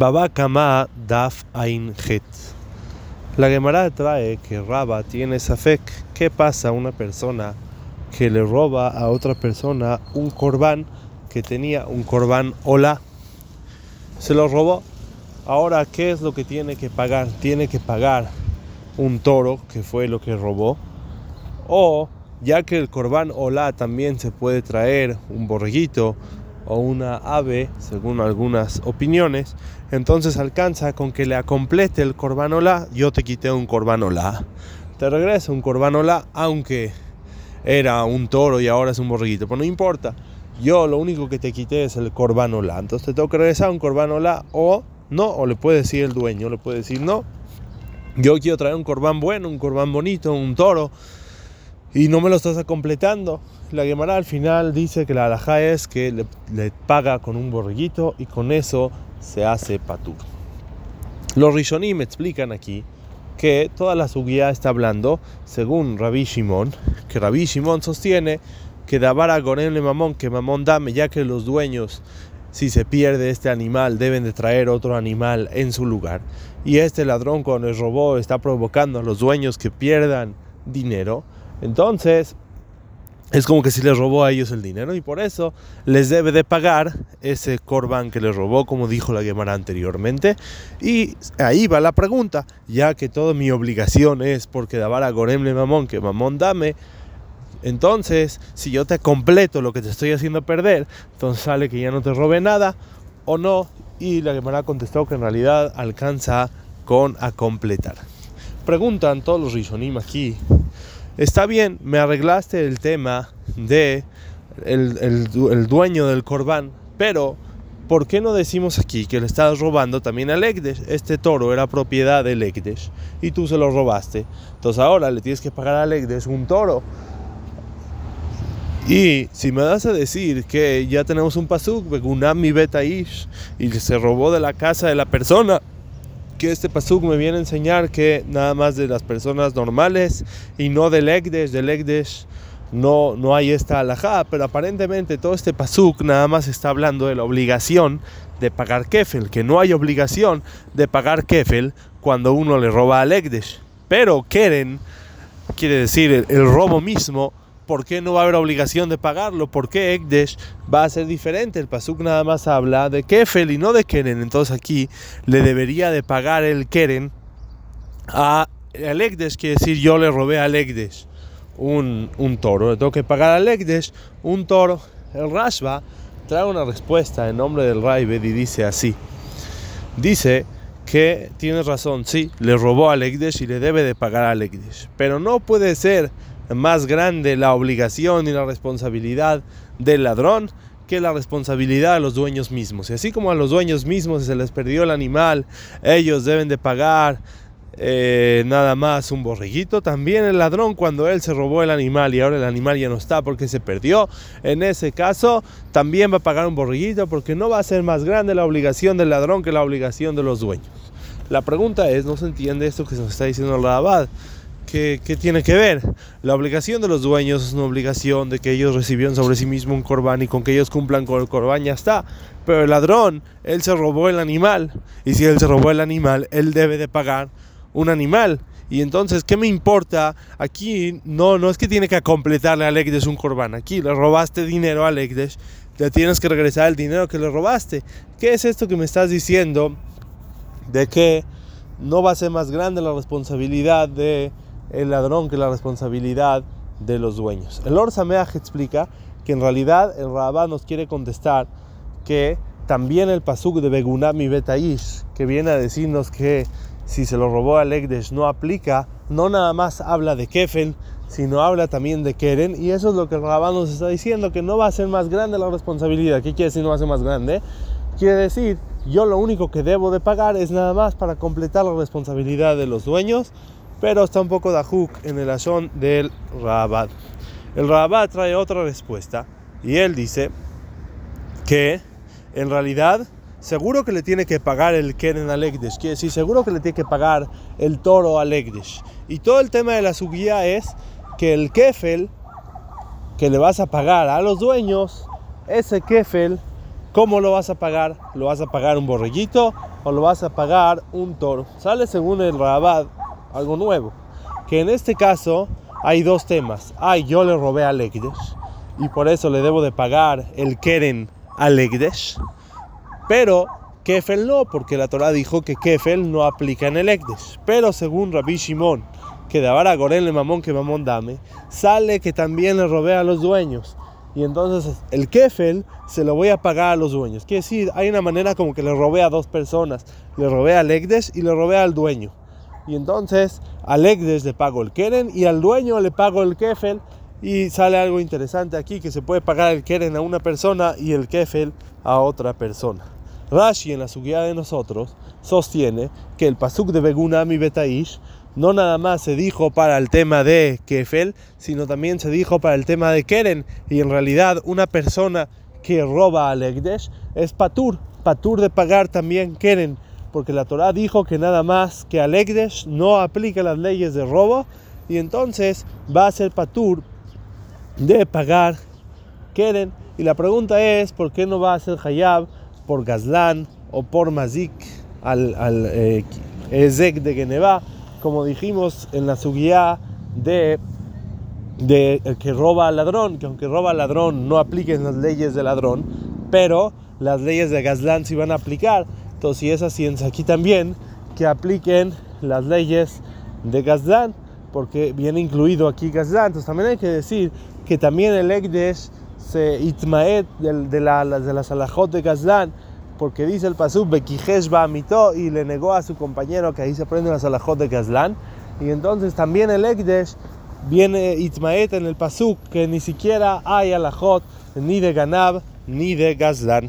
Baba Kama Daf Ain Het. La Gemara trae que Raba tiene Safek. ¿Qué pasa a una persona que le roba a otra persona un corbán que tenía un corbán hola? Se lo robó. Ahora, ¿qué es lo que tiene que pagar? Tiene que pagar un toro, que fue lo que robó. O, ya que el corbán hola también se puede traer un borreguito o una ave, según algunas opiniones, entonces alcanza con que le acomplete el corbanola, yo te quité un corbanola. Te regreso un corbanola, aunque era un toro y ahora es un borreguito, pero no importa. Yo lo único que te quité es el corbanola. Entonces te tengo que regresar un corbanola o no, o le puede decir el dueño, le puede decir no. Yo quiero traer un corbán bueno, un corbán bonito, un toro y no me lo estás completando. La Gemara al final dice que la alhaja es que le, paga con un borreguito y con eso se hace patur. Los Rishonim explican aquí que toda la suguía está hablando, según Rabbi Shimon, que Rabbi Shimon sostiene que Dabara Goren le Mamón, que Mamón dame, ya que los dueños, si se pierde este animal, deben de traer otro animal en su lugar. Y este ladrón cuando les robó está provocando a los dueños que pierdan dinero. Entonces, es como que si les robó a ellos el dinero y por eso les debe de pagar ese corban que les robó, como dijo la Gemara anteriormente. Y ahí va la pregunta, ya que toda mi obligación es porque dabar a Gorem le mamón, que mamón dame. Entonces, si yo te completo lo que te estoy haciendo perder, entonces sale que ya no te robe nada o no. Y la Gemara contestó que en realidad alcanza con a completar. Preguntan todos los rizonim aquí está bien, me arreglaste el tema de el, dueño del corbán, pero ¿por qué no decimos aquí que le estás robando también al Ekdesh? Este toro era propiedad del Ekdesh y tú se lo robaste. Entonces ahora le tienes que pagar al Ekdesh un toro. Y si me das a decir que ya tenemos un pasuk, mi Betaish, y se robó de la casa de la persona, que este pasuk me viene a enseñar que nada más de las personas normales y no del Egdesh, del Egdesh no, no hay esta alajá, pero aparentemente todo este pasuk nada más está hablando de la obligación de pagar kefel, que no hay obligación de pagar kefel cuando uno le roba al Egdesh. Pero Keren, quiere decir el, el robo mismo, ¿por qué no va a haber obligación de pagarlo? ¿Por qué Ekdesh va a ser diferente? El Pasuk nada más habla de Kefel y no de Keren. Entonces aquí le debería de pagar el Keren a al Ekdesh, quiere decir yo le robé al Ekdesh un, toro. Le tengo que pagar al Ekdesh un toro. El Rashba trae una respuesta en nombre del Raibed y dice así. Dice que tienes razón, sí, le robó al Ekdesh y le debe de pagar al Ekdesh. Pero no puede ser más grande la obligación y la responsabilidad del ladrón que la responsabilidad de los dueños mismos. Y así como a los dueños mismos se les perdió el animal, ellos deben de pagar eh, nada más un borreguito. También el ladrón cuando él se robó el animal y ahora el animal ya no está porque se perdió, en ese caso también va a pagar un borreguito porque no va a ser más grande la obligación del ladrón que la obligación de los dueños. La pregunta es, no se entiende esto que se nos está diciendo el abad. ¿Qué, tiene que ver? La obligación de los dueños es una obligación de que ellos recibieron sobre sí mismo un corbán y con que ellos cumplan con el corbán ya está. Pero el ladrón, él se robó el animal. Y si él se robó el animal, él debe de pagar un animal. Y entonces, ¿qué me importa? Aquí no, no es que tiene que completarle a Ekdesh un corbán. Aquí le robaste dinero a Ekdesh, te tienes que regresar el dinero que le robaste. ¿Qué es esto que me estás diciendo? De que no va a ser más grande la responsabilidad de el ladrón que la responsabilidad de los dueños. El Or Sameach explica que en realidad el Rabá nos quiere contestar que también el pasuk de Begunami Betaish, que viene a decirnos que si se lo robó a Legdesh no aplica, no nada más habla de Kefel, sino habla también de Keren, y eso es lo que el Rabá nos está diciendo, que no va a ser más grande la responsabilidad. ¿Qué quiere decir no va a ser más grande? Quiere decir, yo lo único que debo de pagar es nada más para completar la responsabilidad de los dueños, pero está un poco de hook en el azón del Rabat. El Rabat trae otra respuesta y él dice que en realidad seguro que le tiene que pagar el Keren al Ekdesh, quiere decir seguro que le tiene que pagar el toro al Ekdesh. Y todo el tema de la subía es que el Kefel que le vas a pagar a los dueños, ese Kefel ¿Cómo lo vas a pagar? ¿Lo vas a pagar un borreguito o lo vas a pagar un toro? Sale según el Rabad algo nuevo, que en este caso hay dos temas. Ay, yo le robé a Legdesh y por eso le debo de pagar el Keren a Legdesh, pero Kefel no, porque la Torah dijo que Kefel no aplica en el Egdesh. Pero según Rabbi Shimon, que de ahora Gorel le mamón que mamón dame, sale que también le robé a los dueños y entonces el kefel se lo voy a pagar a los dueños. Quiere decir, hay una manera como que le robé a dos personas. Le robé al Egdes y le robé al dueño. Y entonces al Egdes le pago el keren y al dueño le pago el kefel. Y sale algo interesante aquí, que se puede pagar el keren a una persona y el kefel a otra persona. Rashi en la subida de nosotros sostiene que el pasuk de Begunami Betaish no nada más se dijo para el tema de Kefel, sino también se dijo para el tema de Keren. Y en realidad una persona que roba al Egdesh es Patur, Patur de pagar también Keren, porque la Torah dijo que nada más que al Egdesh no aplica las leyes de robo, y entonces va a ser Patur de pagar Keren. Y la pregunta es, ¿por qué no va a ser Hayab por Gazlan o por Mazik al, al eh, Ezek de Geneva? como dijimos en la subía de, de el que roba al ladrón, que aunque roba al ladrón no apliquen las leyes del ladrón, pero las leyes de Gazlán sí van a aplicar. Entonces, si es así, aquí también que apliquen las leyes de Gazlán, porque viene incluido aquí Gazlán. Entonces, también hay que decir que también el Egdesh se itmaet de, de, de las alajot de Gazlán porque dice el pasuk Bekijesh mito y le negó a su compañero que ahí se aprende las alajot de Gazlán. Y entonces también el Ekdesh viene Itmaet en el pasuk que ni siquiera hay alajot ni de Ganab ni de Gazlán.